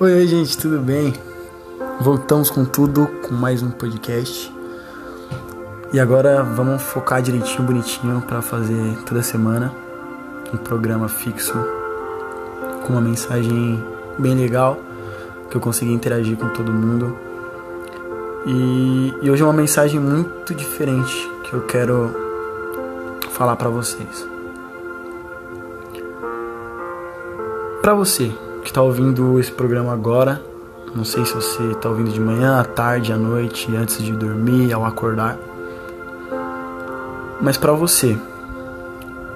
Oi, oi, gente, tudo bem? Voltamos com tudo, com mais um podcast. E agora vamos focar direitinho, bonitinho, para fazer toda semana um programa fixo com uma mensagem bem legal que eu consegui interagir com todo mundo. E, e hoje é uma mensagem muito diferente que eu quero falar para vocês. Para você está ouvindo esse programa agora, não sei se você está ouvindo de manhã, à tarde, à noite, antes de dormir, ao acordar. Mas para você,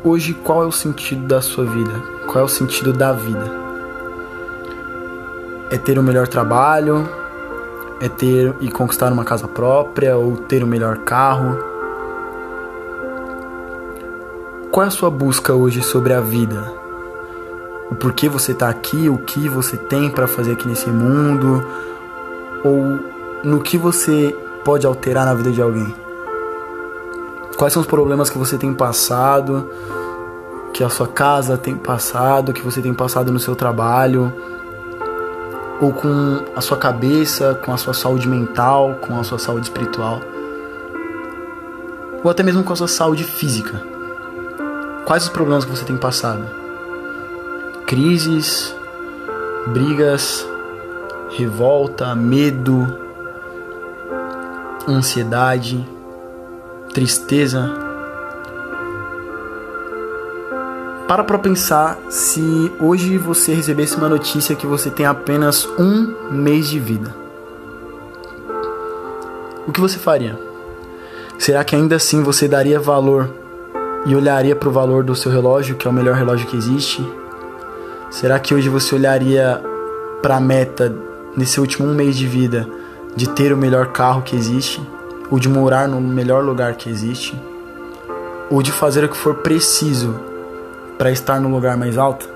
hoje qual é o sentido da sua vida? Qual é o sentido da vida? É ter o melhor trabalho? É ter e conquistar uma casa própria ou ter o melhor carro? Qual é a sua busca hoje sobre a vida? O porquê você está aqui, o que você tem para fazer aqui nesse mundo, ou no que você pode alterar na vida de alguém? Quais são os problemas que você tem passado, que a sua casa tem passado, que você tem passado no seu trabalho, ou com a sua cabeça, com a sua saúde mental, com a sua saúde espiritual, ou até mesmo com a sua saúde física. Quais os problemas que você tem passado? Crises, brigas, revolta, medo, ansiedade tristeza. Para para pensar se hoje você recebesse uma notícia que você tem apenas um mês de vida. O que você faria? Será que ainda assim você daria valor e olharia para o valor do seu relógio, que é o melhor relógio que existe? Será que hoje você olharia para a meta nesse último um mês de vida de ter o melhor carro que existe? ou de morar no melhor lugar que existe, ou de fazer o que for preciso para estar no lugar mais alto?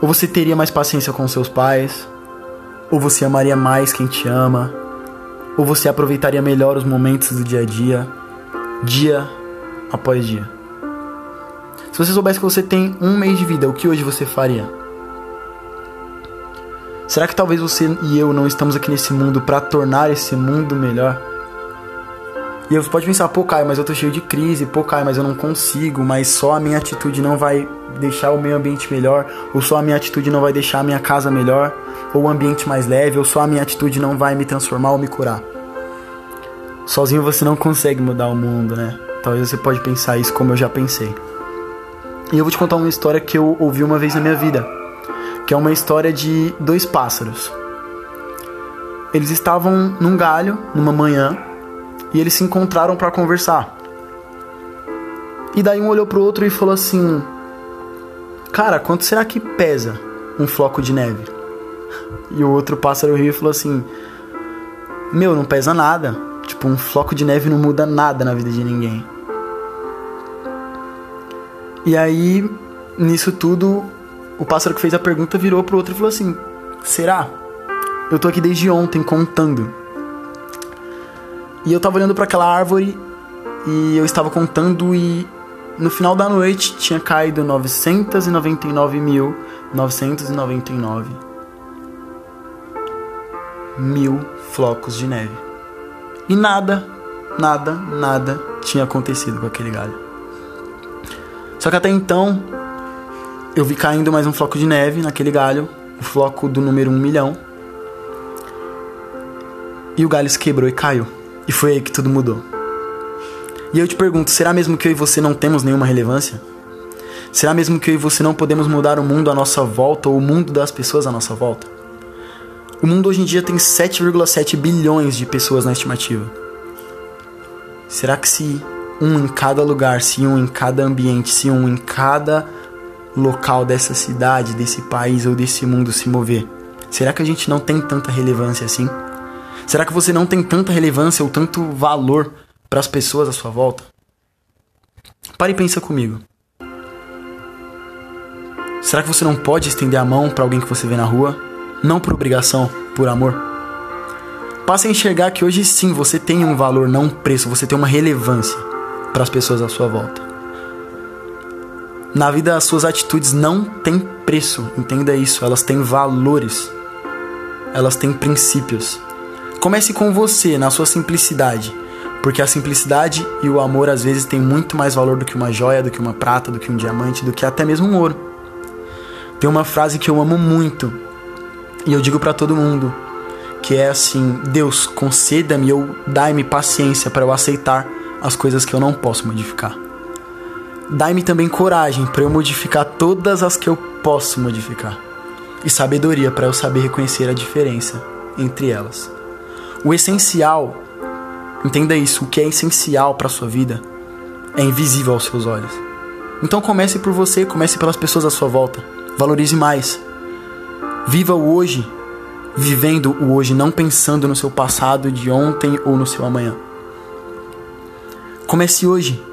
Ou você teria mais paciência com seus pais? Ou você amaria mais quem te ama? Ou você aproveitaria melhor os momentos do dia a dia, dia após dia? Se você soubesse que você tem um mês de vida, o que hoje você faria? Será que talvez você e eu não estamos aqui nesse mundo para tornar esse mundo melhor? E você pode pensar, pô, Caio, mas eu tô cheio de crise, pô, Caio, mas eu não consigo, mas só a minha atitude não vai deixar o meio ambiente melhor, ou só a minha atitude não vai deixar a minha casa melhor, ou o ambiente mais leve, ou só a minha atitude não vai me transformar ou me curar. Sozinho você não consegue mudar o mundo, né? Talvez você pode pensar isso como eu já pensei. E eu vou te contar uma história que eu ouvi uma vez na minha vida que é uma história de dois pássaros. Eles estavam num galho numa manhã e eles se encontraram para conversar. E daí um olhou pro outro e falou assim: Cara, quanto será que pesa um floco de neve? E o outro pássaro riu e falou assim: Meu, não pesa nada. Tipo, um floco de neve não muda nada na vida de ninguém. E aí, nisso tudo, o pássaro que fez a pergunta virou pro outro e falou assim: Será? Eu tô aqui desde ontem contando. E eu tava olhando para aquela árvore e eu estava contando e no final da noite tinha caído 999.999 mil flocos de neve. E nada, nada, nada tinha acontecido com aquele galho. Só que até então eu vi caindo mais um floco de neve naquele galho, o floco do número 1 um milhão. E o galho se quebrou e caiu. E foi aí que tudo mudou. E eu te pergunto, será mesmo que eu e você não temos nenhuma relevância? Será mesmo que eu e você não podemos mudar o mundo à nossa volta ou o mundo das pessoas à nossa volta? O mundo hoje em dia tem 7,7 bilhões de pessoas na estimativa. Será que se um em cada lugar, se um em cada ambiente, se um em cada local dessa cidade, desse país ou desse mundo se mover? Será que a gente não tem tanta relevância assim? Será que você não tem tanta relevância ou tanto valor para as pessoas à sua volta? Pare e pensa comigo. Será que você não pode estender a mão para alguém que você vê na rua? Não por obrigação, por amor? Passe a enxergar que hoje sim você tem um valor, não um preço, você tem uma relevância para as pessoas à sua volta. Na vida, as suas atitudes não têm preço, entenda isso. Elas têm valores, elas têm princípios. Comece com você, na sua simplicidade, porque a simplicidade e o amor às vezes têm muito mais valor do que uma joia, do que uma prata, do que um diamante, do que até mesmo um ouro. Tem uma frase que eu amo muito e eu digo para todo mundo, que é assim: Deus, conceda-me ou dai-me paciência para eu aceitar as coisas que eu não posso modificar. Dai-me também coragem para eu modificar todas as que eu posso modificar. E sabedoria para eu saber reconhecer a diferença entre elas. O essencial, entenda isso, o que é essencial para sua vida é invisível aos seus olhos. Então comece por você, comece pelas pessoas à sua volta. Valorize mais. Viva o hoje, vivendo o hoje, não pensando no seu passado de ontem ou no seu amanhã. Comece hoje.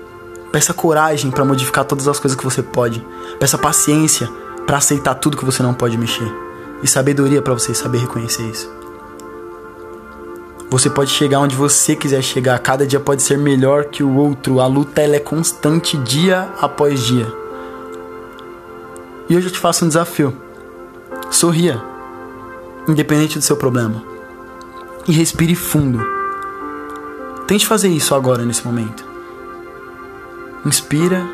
Peça coragem para modificar todas as coisas que você pode. Peça paciência para aceitar tudo que você não pode mexer. E sabedoria para você saber reconhecer isso. Você pode chegar onde você quiser chegar. Cada dia pode ser melhor que o outro. A luta ela é constante dia após dia. E hoje eu te faço um desafio. Sorria, independente do seu problema. E respire fundo. Tente fazer isso agora, nesse momento. Inspira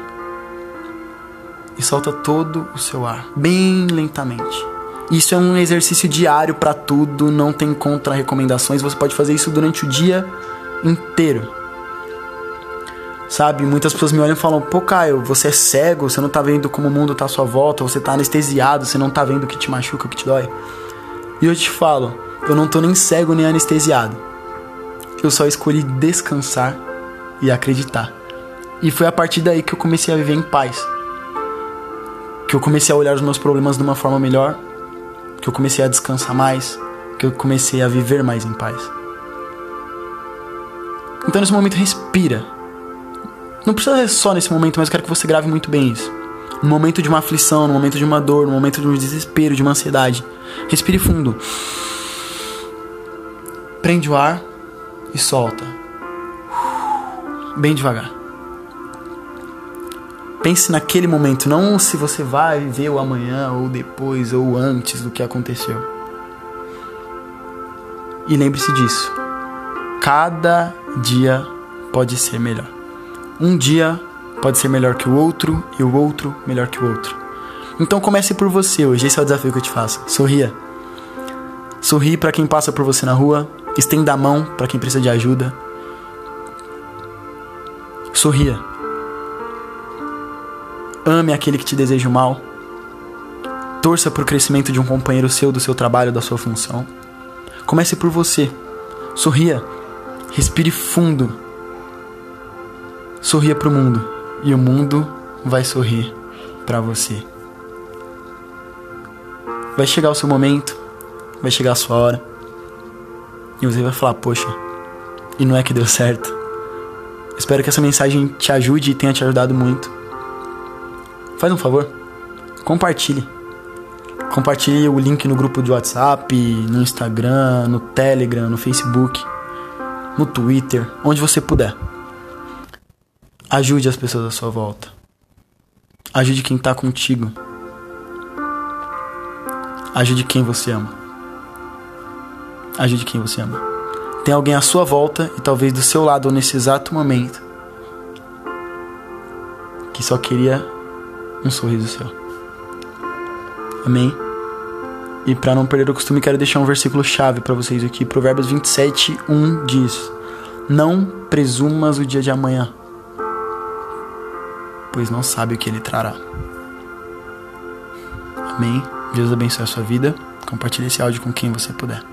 e solta todo o seu ar, bem lentamente. Isso é um exercício diário para tudo, não tem contra-recomendações. Você pode fazer isso durante o dia inteiro. Sabe, muitas pessoas me olham e falam: pô, Caio, você é cego, você não tá vendo como o mundo tá à sua volta, você tá anestesiado, você não tá vendo o que te machuca, o que te dói. E eu te falo: eu não tô nem cego nem anestesiado. Eu só escolhi descansar e acreditar. E foi a partir daí que eu comecei a viver em paz. Que eu comecei a olhar os meus problemas de uma forma melhor. Que eu comecei a descansar mais. Que eu comecei a viver mais em paz. Então nesse momento respira. Não precisa ser só nesse momento, mas eu quero que você grave muito bem isso. No momento de uma aflição, no momento de uma dor, no momento de um desespero, de uma ansiedade. Respire fundo. Prende o ar e solta. Bem devagar. Pense naquele momento, não se você vai ver o amanhã ou depois ou antes do que aconteceu. E lembre-se disso. Cada dia pode ser melhor. Um dia pode ser melhor que o outro e o outro melhor que o outro. Então comece por você hoje, esse é o desafio que eu te faço. Sorria. Sorri para quem passa por você na rua, estenda a mão para quem precisa de ajuda. Sorria. Ame aquele que te deseja o mal. Torça para o crescimento de um companheiro seu, do seu trabalho, da sua função. Comece por você. Sorria. Respire fundo. Sorria para o mundo e o mundo vai sorrir para você. Vai chegar o seu momento, vai chegar a sua hora. E você vai falar: "Poxa, e não é que deu certo". Espero que essa mensagem te ajude e tenha te ajudado muito. Faz um favor, compartilhe. Compartilhe o link no grupo de WhatsApp, no Instagram, no Telegram, no Facebook, no Twitter, onde você puder. Ajude as pessoas à sua volta. Ajude quem está contigo. Ajude quem você ama. Ajude quem você ama. Tem alguém à sua volta e talvez do seu lado nesse exato momento que só queria um sorriso seu. Amém? E para não perder o costume, quero deixar um versículo chave para vocês aqui. Provérbios 27, 1 diz: Não presumas o dia de amanhã, pois não sabe o que ele trará. Amém? Deus abençoe a sua vida. Compartilhe esse áudio com quem você puder.